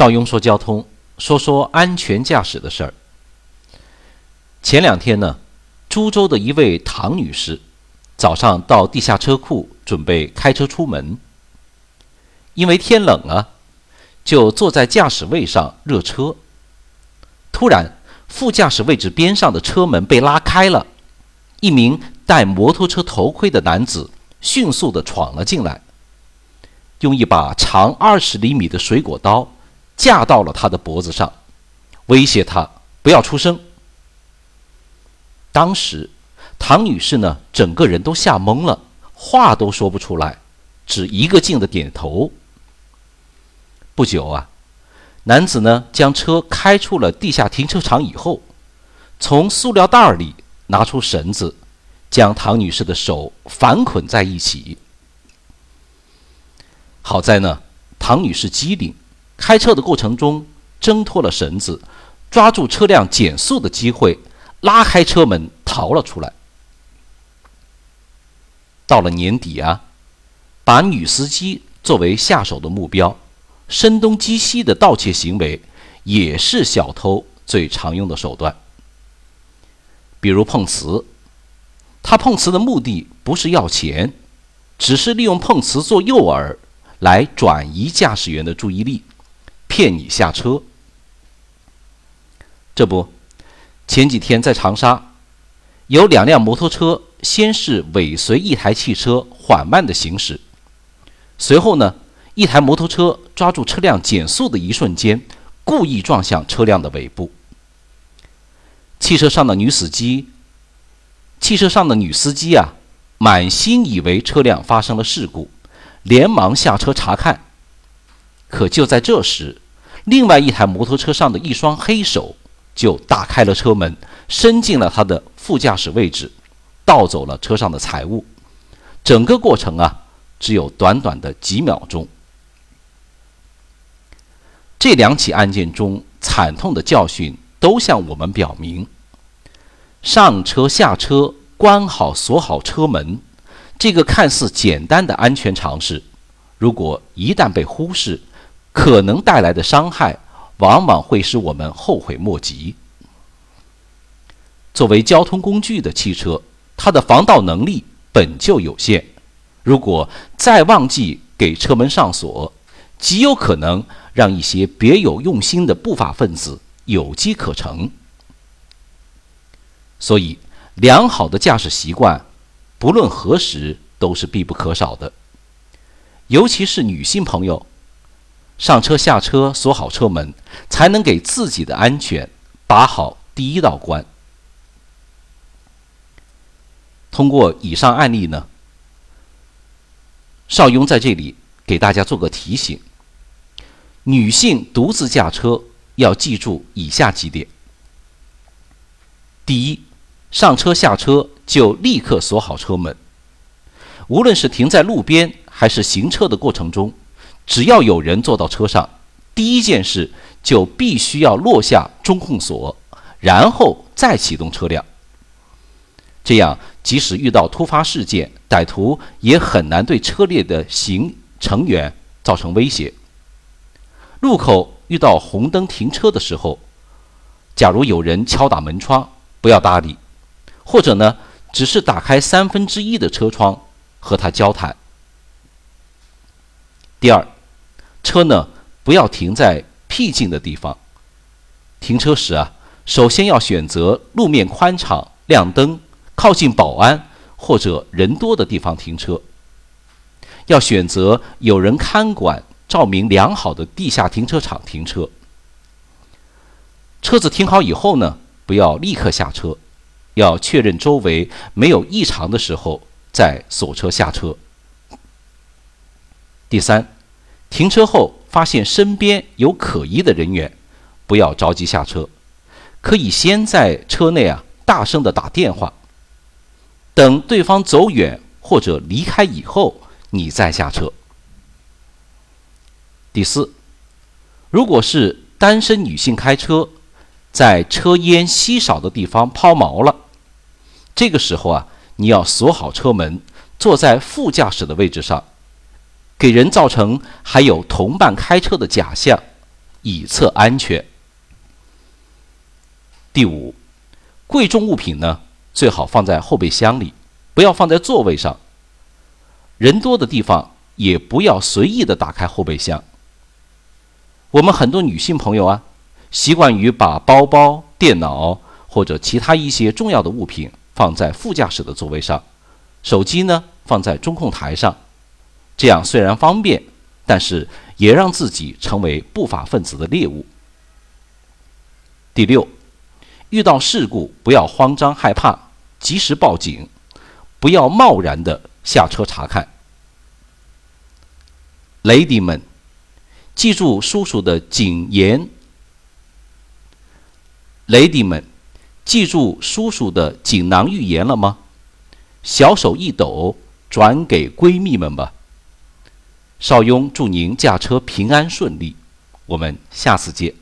邵雍说交通，说说安全驾驶的事儿。前两天呢，株洲的一位唐女士，早上到地下车库准备开车出门，因为天冷啊，就坐在驾驶位上热车。突然，副驾驶位置边上的车门被拉开了，一名戴摩托车头盔的男子迅速地闯了进来，用一把长二十厘米的水果刀。架到了他的脖子上，威胁他不要出声。当时，唐女士呢，整个人都吓懵了，话都说不出来，只一个劲的点头。不久啊，男子呢将车开出了地下停车场以后，从塑料袋里拿出绳子，将唐女士的手反捆在一起。好在呢，唐女士机灵。开车的过程中挣脱了绳子，抓住车辆减速的机会，拉开车门逃了出来。到了年底啊，把女司机作为下手的目标，声东击西的盗窃行为也是小偷最常用的手段。比如碰瓷，他碰瓷的目的不是要钱，只是利用碰瓷做诱饵，来转移驾驶员的注意力。骗你下车，这不，前几天在长沙，有两辆摩托车先是尾随一台汽车缓慢的行驶，随后呢，一台摩托车抓住车辆减速的一瞬间，故意撞向车辆的尾部。汽车上的女司机，汽车上的女司机啊，满心以为车辆发生了事故，连忙下车查看。可就在这时，另外一台摩托车上的一双黑手就打开了车门，伸进了他的副驾驶位置，盗走了车上的财物。整个过程啊，只有短短的几秒钟。这两起案件中惨痛的教训都向我们表明：上车下车关好锁好车门，这个看似简单的安全常识，如果一旦被忽视，可能带来的伤害，往往会使我们后悔莫及。作为交通工具的汽车，它的防盗能力本就有限，如果再忘记给车门上锁，极有可能让一些别有用心的不法分子有机可乘。所以，良好的驾驶习惯，不论何时都是必不可少的，尤其是女性朋友。上车下车锁好车门，才能给自己的安全把好第一道关。通过以上案例呢，邵雍在这里给大家做个提醒：女性独自驾车要记住以下几点。第一，上车下车就立刻锁好车门，无论是停在路边还是行车的过程中。只要有人坐到车上，第一件事就必须要落下中控锁，然后再启动车辆。这样，即使遇到突发事件，歹徒也很难对车列的行成员造成威胁。路口遇到红灯停车的时候，假如有人敲打门窗，不要搭理，或者呢，只是打开三分之一的车窗和他交谈。第二。车呢，不要停在僻静的地方。停车时啊，首先要选择路面宽敞、亮灯、靠近保安或者人多的地方停车。要选择有人看管、照明良好的地下停车场停车。车子停好以后呢，不要立刻下车，要确认周围没有异常的时候再锁车下车。第三。停车后发现身边有可疑的人员，不要着急下车，可以先在车内啊大声的打电话，等对方走远或者离开以后，你再下车。第四，如果是单身女性开车，在车烟稀少的地方抛锚了，这个时候啊，你要锁好车门，坐在副驾驶的位置上。给人造成还有同伴开车的假象，以测安全。第五，贵重物品呢，最好放在后备箱里，不要放在座位上。人多的地方也不要随意的打开后备箱。我们很多女性朋友啊，习惯于把包包、电脑或者其他一些重要的物品放在副驾驶的座位上，手机呢放在中控台上，这样虽然方便，但是也让自己成为不法分子的猎物。第六。遇到事故，不要慌张害怕，及时报警，不要贸然的下车查看。Lady 们，记住叔叔的谨言。Lady 们，记住叔叔的锦囊玉言了吗？小手一抖，转给闺蜜们吧。邵雍祝您驾车平安顺利，我们下次见。